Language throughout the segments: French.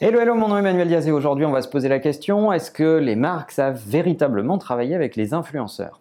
Hello, hello, mon nom est Emmanuel Diaz et aujourd'hui on va se poser la question, est-ce que les marques savent véritablement travailler avec les influenceurs?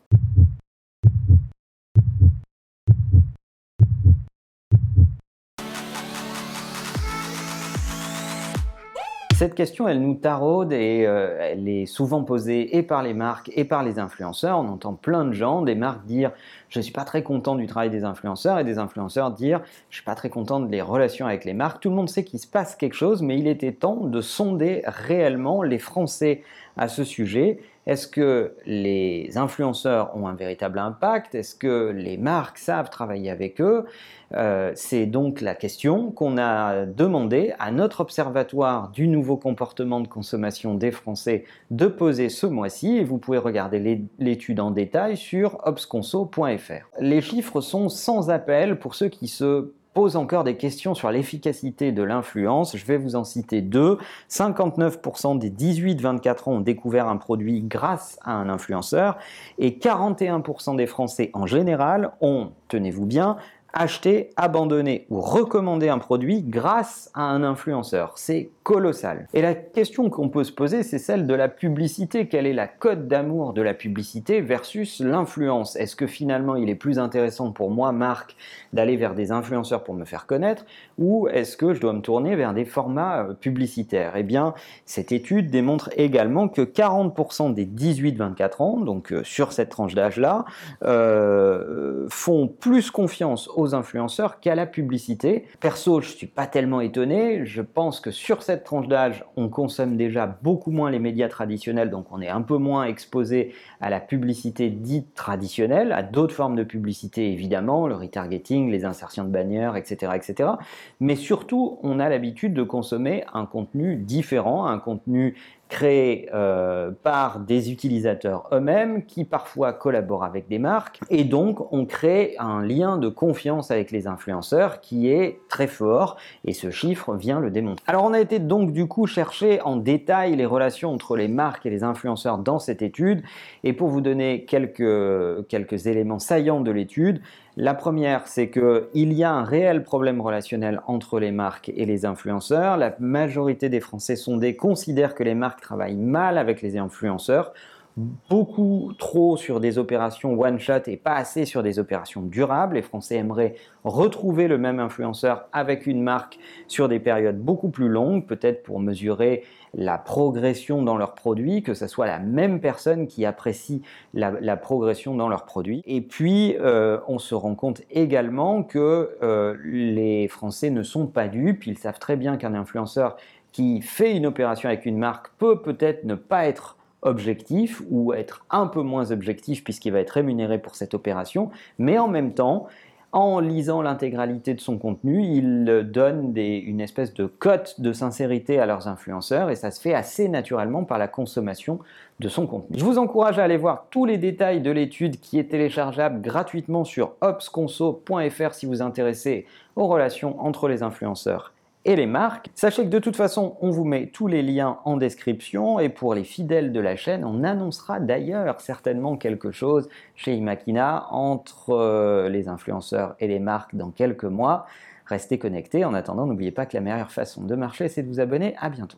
Cette question, elle nous taraude et euh, elle est souvent posée et par les marques et par les influenceurs. On entend plein de gens, des marques dire je ne suis pas très content du travail des influenceurs et des influenceurs dire je ne suis pas très content des relations avec les marques. Tout le monde sait qu'il se passe quelque chose, mais il était temps de sonder réellement les Français à ce sujet. Est-ce que les influenceurs ont un véritable impact? Est-ce que les marques savent travailler avec eux? Euh, C'est donc la question qu'on a demandé à notre observatoire du nouveau comportement de consommation des Français de poser ce mois-ci. Et vous pouvez regarder l'étude en détail sur obsconso.fr. Les chiffres sont sans appel pour ceux qui se pose encore des questions sur l'efficacité de l'influence. Je vais vous en citer deux. 59% des 18-24 ans ont découvert un produit grâce à un influenceur et 41% des Français en général ont, tenez-vous bien, acheter, abandonner ou recommander un produit grâce à un influenceur. C'est colossal. Et la question qu'on peut se poser, c'est celle de la publicité. Quelle est la cote d'amour de la publicité versus l'influence? Est-ce que finalement il est plus intéressant pour moi, Marc, d'aller vers des influenceurs pour me faire connaître? Ou est-ce que je dois me tourner vers des formats euh, publicitaires? Eh bien, cette étude démontre également que 40% des 18-24 ans, donc euh, sur cette tranche d'âge-là, euh, font plus confiance aux influenceurs qu'à la publicité. Perso, je suis pas tellement étonné. Je pense que sur cette tranche d'âge, on consomme déjà beaucoup moins les médias traditionnels, donc on est un peu moins exposé à la publicité dite traditionnelle, à d'autres formes de publicité évidemment, le retargeting, les insertions de bannières, etc., etc. Mais surtout, on a l'habitude de consommer un contenu différent, un contenu créé euh, par des utilisateurs eux-mêmes qui parfois collaborent avec des marques et donc on crée un lien de confiance avec les influenceurs qui est très fort et ce chiffre vient le démontrer. Alors on a été donc du coup chercher en détail les relations entre les marques et les influenceurs dans cette étude et pour vous donner quelques, quelques éléments saillants de l'étude, la première, c'est qu'il y a un réel problème relationnel entre les marques et les influenceurs. La majorité des Français sondés considèrent que les marques travaillent mal avec les influenceurs beaucoup trop sur des opérations one-shot et pas assez sur des opérations durables. Les Français aimeraient retrouver le même influenceur avec une marque sur des périodes beaucoup plus longues, peut-être pour mesurer la progression dans leurs produits, que ce soit la même personne qui apprécie la, progression dans leurs produits. Et puis, euh, on se rend compte également que euh, les Français ne sont pas dupes, ils savent très bien qu'un influenceur qui fait une opération avec une marque peut peut-être ne pas être objectif ou être un peu moins objectif puisqu'il va être rémunéré pour cette opération, mais en même temps, en lisant l'intégralité de son contenu, il donne une espèce de cote de sincérité à leurs influenceurs et ça se fait assez naturellement par la consommation de son contenu. Je vous encourage à aller voir tous les détails de l'étude qui est téléchargeable gratuitement sur opsconso.fr si vous intéressez aux relations entre les influenceurs et les marques. Sachez que de toute façon, on vous met tous les liens en description et pour les fidèles de la chaîne, on annoncera d'ailleurs certainement quelque chose chez Imakina entre euh, les influenceurs et les marques dans quelques mois. Restez connectés. En attendant, n'oubliez pas que la meilleure façon de marcher, c'est de vous abonner. À bientôt.